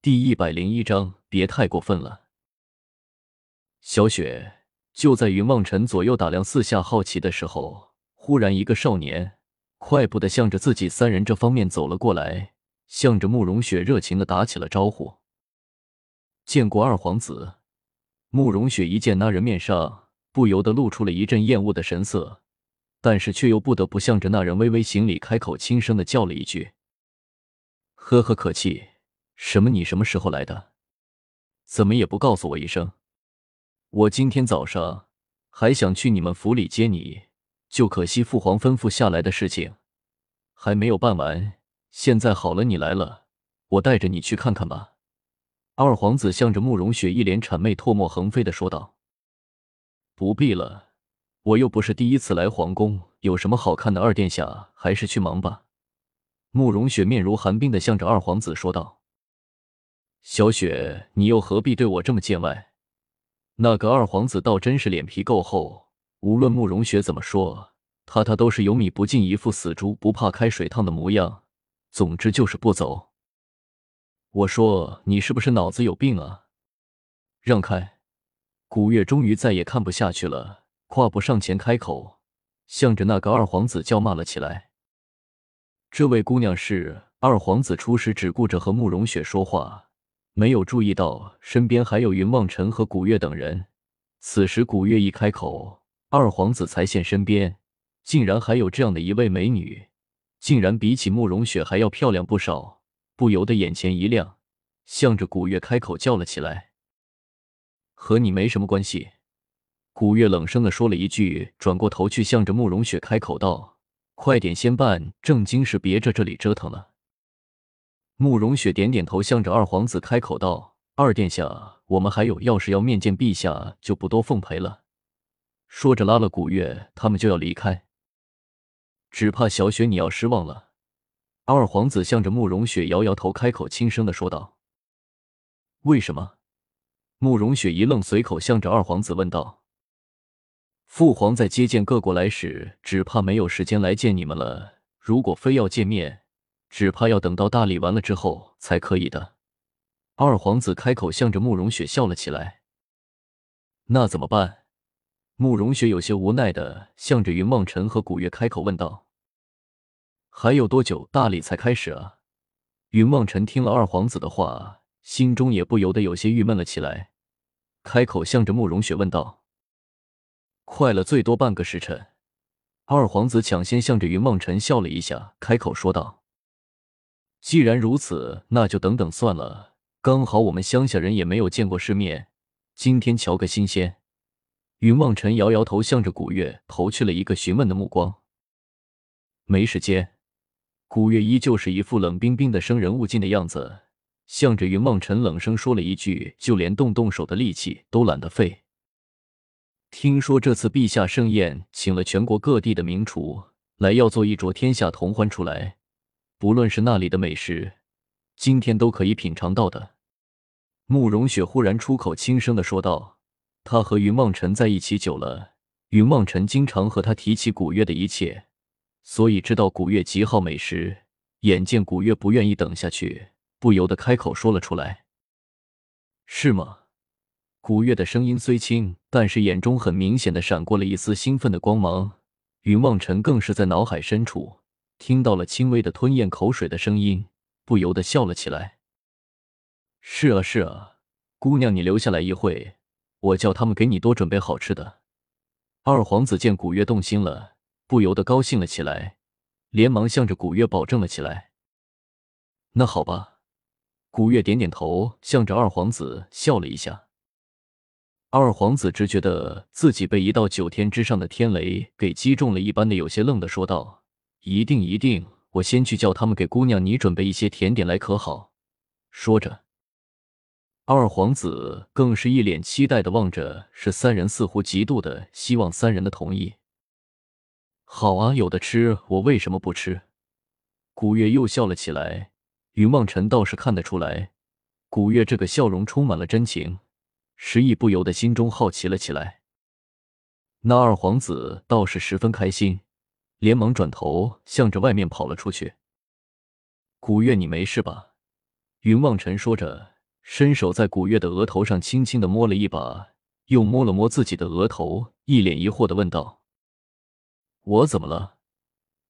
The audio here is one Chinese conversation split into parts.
第一百零一章，别太过分了。小雪就在云望尘左右打量四下好奇的时候，忽然一个少年快步的向着自己三人这方面走了过来，向着慕容雪热情的打起了招呼。见过二皇子，慕容雪一见那人面上不由得露出了一阵厌恶的神色，但是却又不得不向着那人微微行礼，开口轻声的叫了一句：“呵呵，可气。”什么？你什么时候来的？怎么也不告诉我一声？我今天早上还想去你们府里接你，就可惜父皇吩咐下来的事情还没有办完。现在好了，你来了，我带着你去看看吧。二皇子向着慕容雪一脸谄媚、唾沫横飞的说道：“不必了，我又不是第一次来皇宫，有什么好看的？二殿下还是去忙吧。”慕容雪面如寒冰的向着二皇子说道。小雪，你又何必对我这么见外？那个二皇子倒真是脸皮够厚，无论慕容雪怎么说，他他都是有米不进，一副死猪不怕开水烫的模样。总之就是不走。我说你是不是脑子有病啊？让开！古月终于再也看不下去了，跨步上前开口，向着那个二皇子叫骂了起来。这位姑娘是二皇子，初时只顾着和慕容雪说话。没有注意到身边还有云望尘和古月等人。此时古月一开口，二皇子才现身边，竟然还有这样的一位美女，竟然比起慕容雪还要漂亮不少，不由得眼前一亮，向着古月开口叫了起来：“和你没什么关系。”古月冷声的说了一句，转过头去向着慕容雪开口道：“快点先办正经事，别在这里折腾了。”慕容雪点点头，向着二皇子开口道：“二殿下，我们还有要事要面见陛下，就不多奉陪了。”说着拉了古月，他们就要离开。只怕小雪你要失望了。二皇子向着慕容雪摇摇头，开口轻声的说道：“为什么？”慕容雪一愣，随口向着二皇子问道：“父皇在接见各国来使，只怕没有时间来见你们了。如果非要见面。”只怕要等到大礼完了之后才可以的。二皇子开口，向着慕容雪笑了起来。那怎么办？慕容雪有些无奈的向着云梦尘和古月开口问道。还有多久大礼才开始啊？云梦尘听了二皇子的话，心中也不由得有些郁闷了起来，开口向着慕容雪问道。快了，最多半个时辰。二皇子抢先向着云梦尘笑了一下，开口说道。既然如此，那就等等算了。刚好我们乡下人也没有见过世面，今天瞧个新鲜。云望尘摇摇头，向着古月投去了一个询问的目光。没时间。古月依旧是一副冷冰冰的生人勿近的样子，向着云望尘冷声说了一句：“就连动动手的力气都懒得费。”听说这次陛下盛宴，请了全国各地的名厨来，要做一桌天下同欢出来。不论是那里的美食，今天都可以品尝到的。慕容雪忽然出口轻声的说道：“她和云望尘在一起久了，云望尘经常和她提起古月的一切，所以知道古月极好美食。眼见古月不愿意等下去，不由得开口说了出来：‘是吗？’古月的声音虽轻，但是眼中很明显的闪过了一丝兴奋的光芒。云望尘更是在脑海深处。”听到了轻微的吞咽口水的声音，不由得笑了起来。是啊，是啊，姑娘，你留下来一会，我叫他们给你多准备好吃的。二皇子见古月动心了，不由得高兴了起来，连忙向着古月保证了起来。那好吧。古月点点头，向着二皇子笑了一下。二皇子只觉得自己被一道九天之上的天雷给击中了一般的，有些愣的说道。一定一定，我先去叫他们给姑娘你准备一些甜点来，可好？说着，二皇子更是一脸期待的望着，是三人似乎极度的希望三人的同意。好啊，有的吃，我为什么不吃？古月又笑了起来。云望尘倒是看得出来，古月这个笑容充满了真情，时亦不由得心中好奇了起来。那二皇子倒是十分开心。连忙转头向着外面跑了出去。古月，你没事吧？云望尘说着，伸手在古月的额头上轻轻的摸了一把，又摸了摸自己的额头，一脸疑惑的问道：“我怎么了？”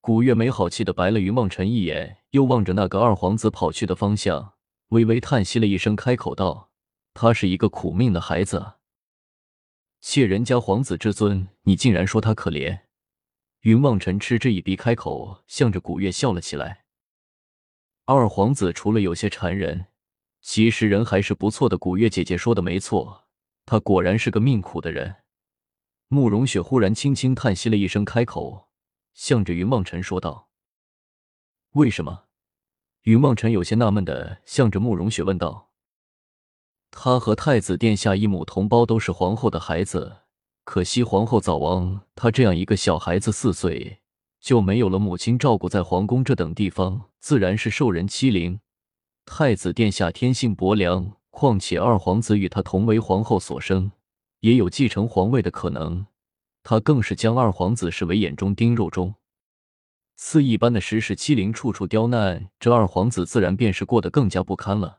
古月没好气的白了云望尘一眼，又望着那个二皇子跑去的方向，微微叹息了一声，开口道：“他是一个苦命的孩子啊，窃人家皇子之尊，你竟然说他可怜。”云望尘嗤之以鼻，开口向着古月笑了起来。二皇子除了有些缠人，其实人还是不错的。古月姐姐说的没错，他果然是个命苦的人。慕容雪忽然轻轻叹息了一声，开口向着云望尘说道：“为什么？”云望尘有些纳闷的向着慕容雪问道：“他和太子殿下一母同胞，都是皇后的孩子。”可惜皇后早亡，他这样一个小孩子四岁就没有了母亲照顾，在皇宫这等地方自然是受人欺凌。太子殿下天性薄凉，况且二皇子与他同为皇后所生，也有继承皇位的可能，他更是将二皇子视为眼中钉、肉中刺一般的，时时欺凌，处处刁难，这二皇子自然便是过得更加不堪了。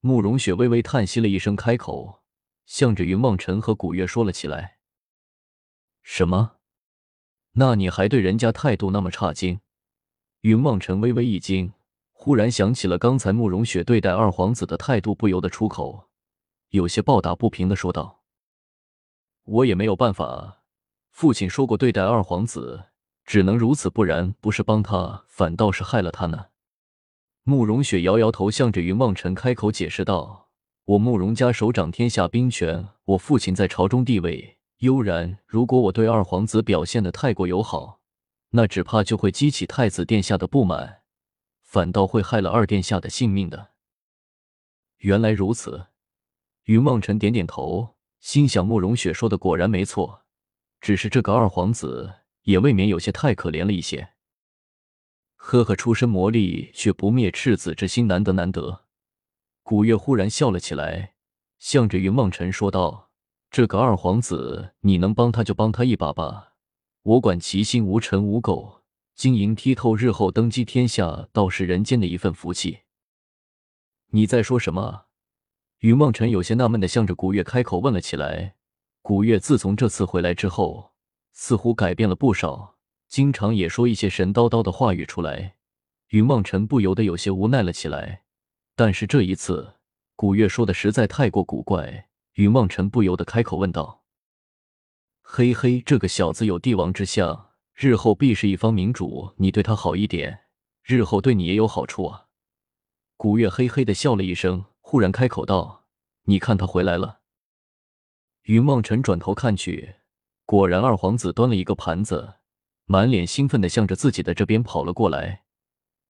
慕容雪微微叹息了一声，开口。向着云梦尘和古月说了起来。什么？那你还对人家态度那么差劲？云梦尘微微一惊，忽然想起了刚才慕容雪对待二皇子的态度，不由得出口，有些抱打不平的说道：“我也没有办法，父亲说过对待二皇子只能如此，不然不是帮他，反倒是害了他呢。”慕容雪摇摇头，向着云梦尘开口解释道。我慕容家手掌天下兵权，我父亲在朝中地位悠然。如果我对二皇子表现的太过友好，那只怕就会激起太子殿下的不满，反倒会害了二殿下的性命的。原来如此，云望尘点点头，心想慕容雪说的果然没错，只是这个二皇子也未免有些太可怜了一些。呵呵，出身魔力却不灭赤子之心，难得难得。古月忽然笑了起来，向着云梦辰说道：“这个二皇子，你能帮他就帮他一把吧，我管其心无尘无垢，晶莹剔透，日后登基天下，倒是人间的一份福气。”你在说什么？云梦辰有些纳闷的向着古月开口问了起来。古月自从这次回来之后，似乎改变了不少，经常也说一些神叨叨的话语出来。云梦辰不由得有些无奈了起来。但是这一次，古月说的实在太过古怪，云望尘不由得开口问道：“嘿嘿，这个小子有帝王之相，日后必是一方明主。你对他好一点，日后对你也有好处啊。”古月嘿嘿的笑了一声，忽然开口道：“你看他回来了。”云望尘转头看去，果然二皇子端了一个盘子，满脸兴奋的向着自己的这边跑了过来，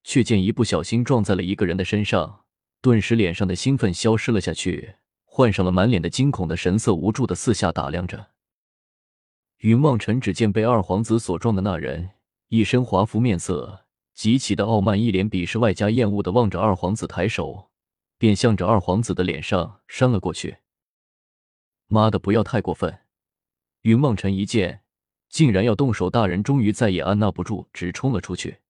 却见一不小心撞在了一个人的身上。顿时，脸上的兴奋消失了下去，换上了满脸的惊恐的神色，无助的四下打量着。云望尘只见被二皇子所撞的那人，一身华服，面色极其的傲慢，一脸鄙视外加厌恶的望着二皇子，抬手便向着二皇子的脸上扇了过去。妈的，不要太过分！云望尘一见，竟然要动手，大人终于再也按捺不住，直冲了出去。